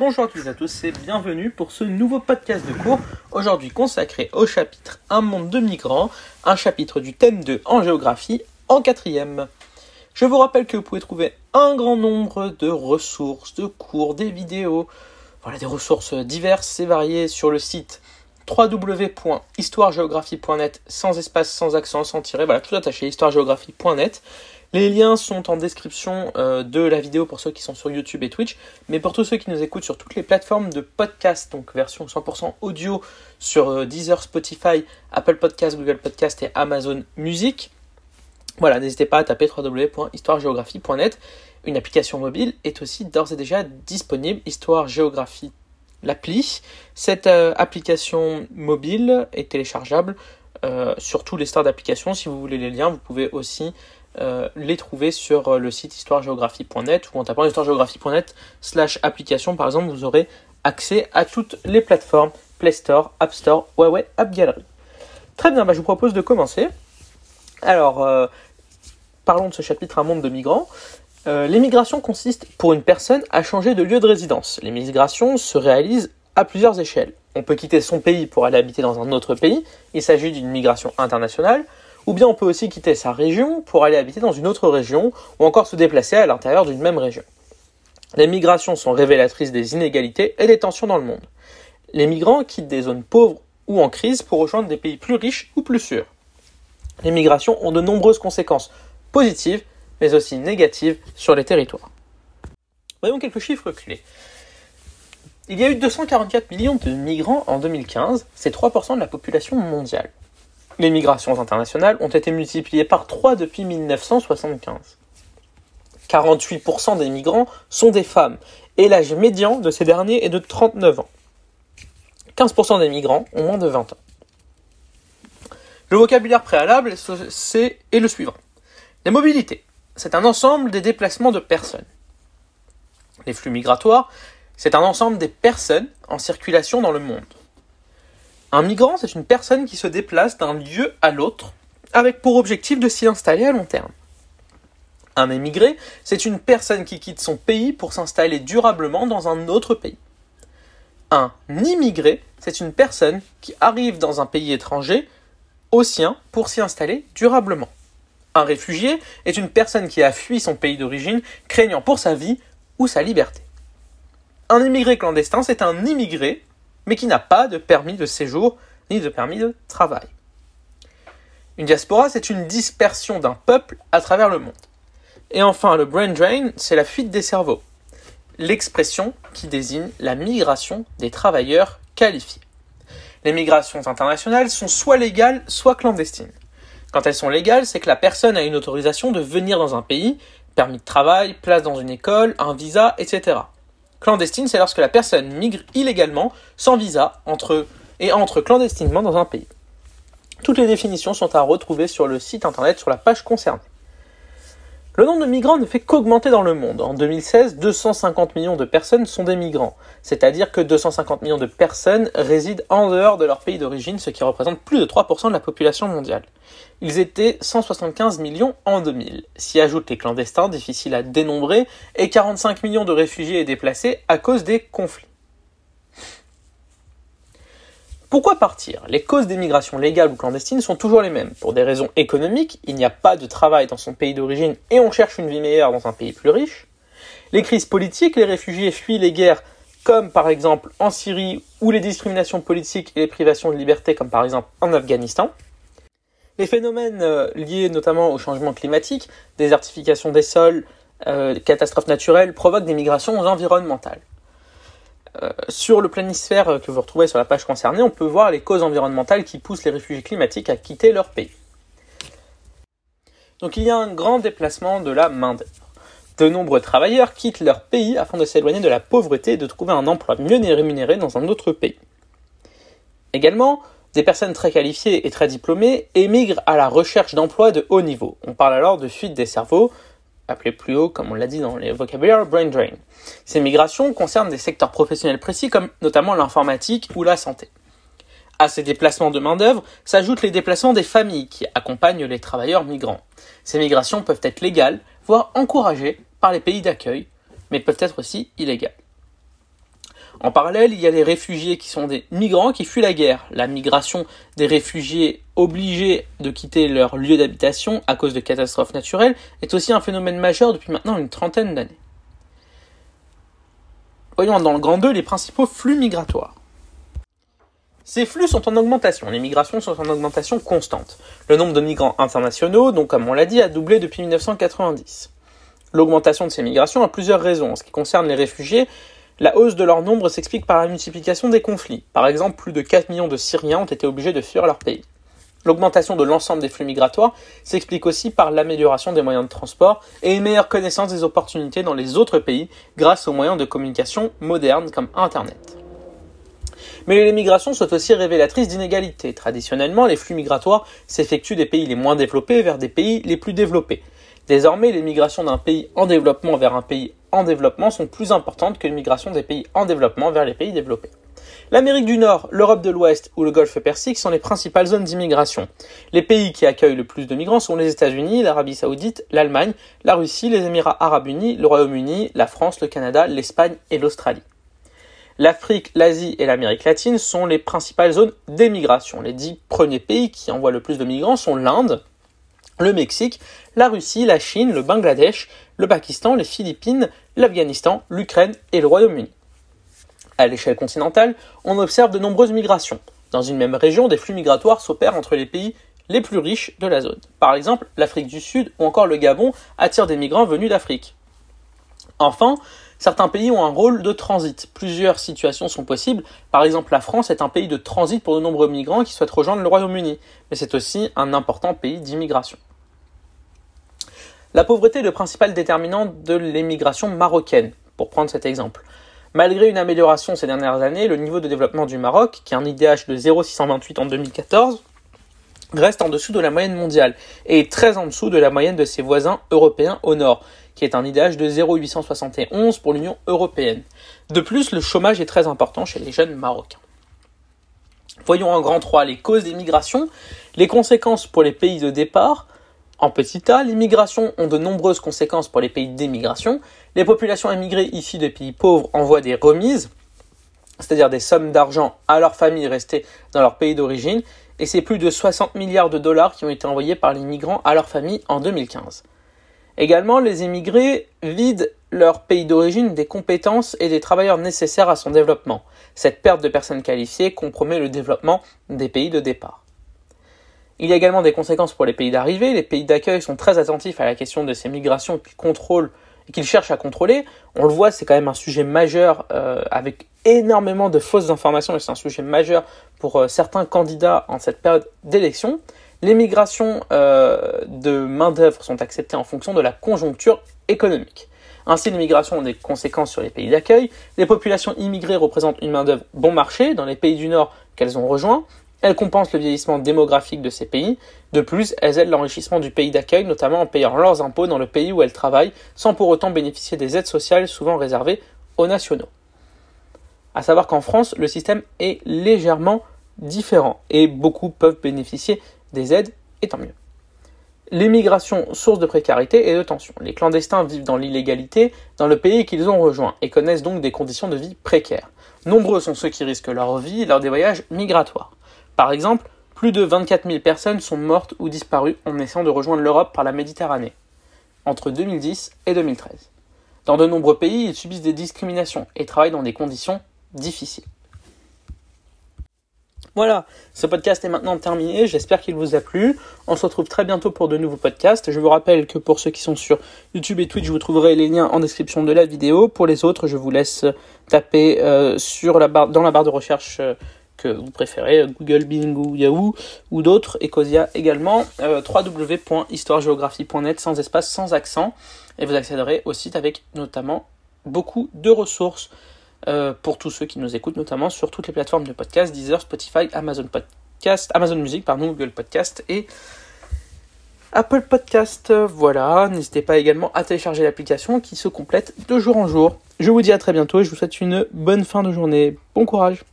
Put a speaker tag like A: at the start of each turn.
A: Bonjour à tous et à tous et bienvenue pour ce nouveau podcast de cours, aujourd'hui consacré au chapitre Un monde de migrants, un chapitre du thème 2 en géographie en quatrième. Je vous rappelle que vous pouvez trouver un grand nombre de ressources, de cours, des vidéos, voilà des ressources diverses et variées sur le site www.histoiregéographie.net sans espace, sans accent, sans tirer, voilà tout attaché, histoiregéographie.net. Les liens sont en description euh, de la vidéo pour ceux qui sont sur YouTube et Twitch, mais pour tous ceux qui nous écoutent sur toutes les plateformes de podcast, donc version 100% audio sur euh, Deezer, Spotify, Apple Podcast, Google Podcast et Amazon Music. Voilà, n'hésitez pas à taper www.histoiregéographie.net. Une application mobile est aussi d'ores et déjà disponible, Histoire Géographie, l'appli. Cette euh, application mobile est téléchargeable sur tous les stores d'applications. Si vous voulez les liens, vous pouvez aussi euh, les trouver sur euh, le site histoiregéographie.net ou en tapant histoiregéographie.net slash application par exemple vous aurez accès à toutes les plateformes Play Store, App Store, Huawei App Gallery. Très bien, bah, je vous propose de commencer. Alors, euh, parlons de ce chapitre Un monde de migrants. L'émigration consiste pour une personne à changer de lieu de résidence. L'émigration se réalise à plusieurs échelles. On peut quitter son pays pour aller habiter dans un autre pays. Il s'agit d'une migration internationale ou bien on peut aussi quitter sa région pour aller habiter dans une autre région, ou encore se déplacer à l'intérieur d'une même région. Les migrations sont révélatrices des inégalités et des tensions dans le monde. Les migrants quittent des zones pauvres ou en crise pour rejoindre des pays plus riches ou plus sûrs. Les migrations ont de nombreuses conséquences positives, mais aussi négatives sur les territoires. Voyons quelques chiffres clés. Il y a eu 244 millions de migrants en 2015, c'est 3% de la population mondiale. Les migrations internationales ont été multipliées par 3 depuis 1975. 48% des migrants sont des femmes et l'âge médian de ces derniers est de 39 ans. 15% des migrants ont moins de 20 ans. Le vocabulaire préalable est le suivant. Les mobilités, c'est un ensemble des déplacements de personnes. Les flux migratoires, c'est un ensemble des personnes en circulation dans le monde. Un migrant, c'est une personne qui se déplace d'un lieu à l'autre avec pour objectif de s'y installer à long terme. Un émigré, c'est une personne qui quitte son pays pour s'installer durablement dans un autre pays. Un immigré, c'est une personne qui arrive dans un pays étranger au sien pour s'y installer durablement. Un réfugié est une personne qui a fui son pays d'origine craignant pour sa vie ou sa liberté. Un immigré clandestin, c'est un immigré mais qui n'a pas de permis de séjour ni de permis de travail. Une diaspora, c'est une dispersion d'un peuple à travers le monde. Et enfin, le brain drain, c'est la fuite des cerveaux, l'expression qui désigne la migration des travailleurs qualifiés. Les migrations internationales sont soit légales, soit clandestines. Quand elles sont légales, c'est que la personne a une autorisation de venir dans un pays, permis de travail, place dans une école, un visa, etc. Clandestine, c'est lorsque la personne migre illégalement, sans visa, entre, et entre clandestinement dans un pays. Toutes les définitions sont à retrouver sur le site internet sur la page concernée. Le nombre de migrants ne fait qu'augmenter dans le monde. En 2016, 250 millions de personnes sont des migrants, c'est-à-dire que 250 millions de personnes résident en dehors de leur pays d'origine, ce qui représente plus de 3% de la population mondiale. Ils étaient 175 millions en 2000. S'y ajoutent les clandestins, difficiles à dénombrer, et 45 millions de réfugiés et déplacés à cause des conflits. Pourquoi partir? Les causes des migrations légales ou clandestines sont toujours les mêmes. Pour des raisons économiques, il n'y a pas de travail dans son pays d'origine et on cherche une vie meilleure dans un pays plus riche. Les crises politiques, les réfugiés fuient les guerres comme par exemple en Syrie ou les discriminations politiques et les privations de liberté comme par exemple en Afghanistan. Les phénomènes euh, liés notamment au changement climatique, désertification des sols, euh, catastrophes naturelles, provoquent des migrations environnementales. Euh, sur le planisphère que vous retrouvez sur la page concernée, on peut voir les causes environnementales qui poussent les réfugiés climatiques à quitter leur pays. Donc il y a un grand déplacement de la main-d'œuvre. De nombreux travailleurs quittent leur pays afin de s'éloigner de la pauvreté et de trouver un emploi mieux rémunéré dans un autre pays. Également, des personnes très qualifiées et très diplômées émigrent à la recherche d'emplois de haut niveau. On parle alors de fuite des cerveaux, appelé plus haut, comme on l'a dit dans les vocabulaires, brain drain. Ces migrations concernent des secteurs professionnels précis comme notamment l'informatique ou la santé. À ces déplacements de main-d'œuvre s'ajoutent les déplacements des familles qui accompagnent les travailleurs migrants. Ces migrations peuvent être légales, voire encouragées par les pays d'accueil, mais peuvent être aussi illégales. En parallèle, il y a les réfugiés qui sont des migrants qui fuient la guerre. La migration des réfugiés obligés de quitter leur lieu d'habitation à cause de catastrophes naturelles est aussi un phénomène majeur depuis maintenant une trentaine d'années. Voyons dans le grand 2 les principaux flux migratoires. Ces flux sont en augmentation, les migrations sont en augmentation constante. Le nombre de migrants internationaux, donc comme on l'a dit, a doublé depuis 1990. L'augmentation de ces migrations a plusieurs raisons. En ce qui concerne les réfugiés, la hausse de leur nombre s'explique par la multiplication des conflits. Par exemple, plus de 4 millions de Syriens ont été obligés de fuir leur pays. L'augmentation de l'ensemble des flux migratoires s'explique aussi par l'amélioration des moyens de transport et une meilleure connaissance des opportunités dans les autres pays grâce aux moyens de communication modernes comme Internet. Mais les migrations sont aussi révélatrices d'inégalités. Traditionnellement, les flux migratoires s'effectuent des pays les moins développés vers des pays les plus développés. Désormais, les migrations d'un pays en développement vers un pays en développement sont plus importantes que les migrations des pays en développement vers les pays développés. L'Amérique du Nord, l'Europe de l'Ouest ou le Golfe Persique sont les principales zones d'immigration. Les pays qui accueillent le plus de migrants sont les États-Unis, l'Arabie Saoudite, l'Allemagne, la Russie, les Émirats Arabes Unis, le Royaume-Uni, la France, le Canada, l'Espagne et l'Australie. L'Afrique, l'Asie et l'Amérique latine sont les principales zones d'émigration. Les dix premiers pays qui envoient le plus de migrants sont l'Inde, le Mexique, la Russie, la Chine, le Bangladesh, le Pakistan, les Philippines, l'Afghanistan, l'Ukraine et le Royaume-Uni. À l'échelle continentale, on observe de nombreuses migrations. Dans une même région, des flux migratoires s'opèrent entre les pays les plus riches de la zone. Par exemple, l'Afrique du Sud ou encore le Gabon attirent des migrants venus d'Afrique. Enfin, certains pays ont un rôle de transit. Plusieurs situations sont possibles. Par exemple, la France est un pays de transit pour de nombreux migrants qui souhaitent rejoindre le Royaume-Uni, mais c'est aussi un important pays d'immigration. La pauvreté est le principal déterminant de l'émigration marocaine, pour prendre cet exemple. Malgré une amélioration ces dernières années, le niveau de développement du Maroc, qui a un IDH de 0,628 en 2014, reste en dessous de la moyenne mondiale et est très en dessous de la moyenne de ses voisins européens au nord, qui est un IDH de 0,871 pour l'Union européenne. De plus, le chômage est très important chez les jeunes marocains. Voyons en grand 3 les causes des migrations, les conséquences pour les pays de départ, en petit A, les migrations ont de nombreuses conséquences pour les pays d'émigration. Les populations émigrées issues des pays pauvres envoient des remises, c'est-à-dire des sommes d'argent à leurs familles restées dans leur pays d'origine, et c'est plus de 60 milliards de dollars qui ont été envoyés par les migrants à leurs familles en 2015. Également, les émigrés vident leur pays d'origine des compétences et des travailleurs nécessaires à son développement. Cette perte de personnes qualifiées compromet le développement des pays de départ. Il y a également des conséquences pour les pays d'arrivée. Les pays d'accueil sont très attentifs à la question de ces migrations qu'ils contrôlent et qu'ils cherchent à contrôler. On le voit, c'est quand même un sujet majeur euh, avec énormément de fausses informations et c'est un sujet majeur pour euh, certains candidats en cette période d'élection. Les migrations euh, de main-d'œuvre sont acceptées en fonction de la conjoncture économique. Ainsi, les migrations ont des conséquences sur les pays d'accueil. Les populations immigrées représentent une main-d'œuvre bon marché dans les pays du Nord qu'elles ont rejoints. Elles compensent le vieillissement démographique de ces pays. De plus, elles aident l'enrichissement du pays d'accueil, notamment en payant leurs impôts dans le pays où elles travaillent, sans pour autant bénéficier des aides sociales souvent réservées aux nationaux. À savoir qu'en France, le système est légèrement différent et beaucoup peuvent bénéficier des aides, et tant mieux. L'émigration, source de précarité et de tension. Les clandestins vivent dans l'illégalité dans le pays qu'ils ont rejoint et connaissent donc des conditions de vie précaires. Nombreux sont ceux qui risquent leur vie lors des voyages migratoires. Par exemple, plus de 24 000 personnes sont mortes ou disparues en essayant de rejoindre l'Europe par la Méditerranée, entre 2010 et 2013. Dans de nombreux pays, ils subissent des discriminations et travaillent dans des conditions difficiles. Voilà, ce podcast est maintenant terminé, j'espère qu'il vous a plu. On se retrouve très bientôt pour de nouveaux podcasts. Je vous rappelle que pour ceux qui sont sur YouTube et Twitch, vous trouverez les liens en description de la vidéo. Pour les autres, je vous laisse taper euh, dans la barre de recherche euh, que vous préférez, Google, Bing ou Yahoo ou d'autres, Ecosia également, euh, www.histoiregéographie.net sans espace, sans accent, et vous accéderez au site avec notamment beaucoup de ressources euh, pour tous ceux qui nous écoutent, notamment sur toutes les plateformes de podcast, Deezer, Spotify, Amazon Podcast, Amazon Music, pardon, Google Podcast et Apple Podcast. Voilà, n'hésitez pas également à télécharger l'application qui se complète de jour en jour. Je vous dis à très bientôt et je vous souhaite une bonne fin de journée. Bon courage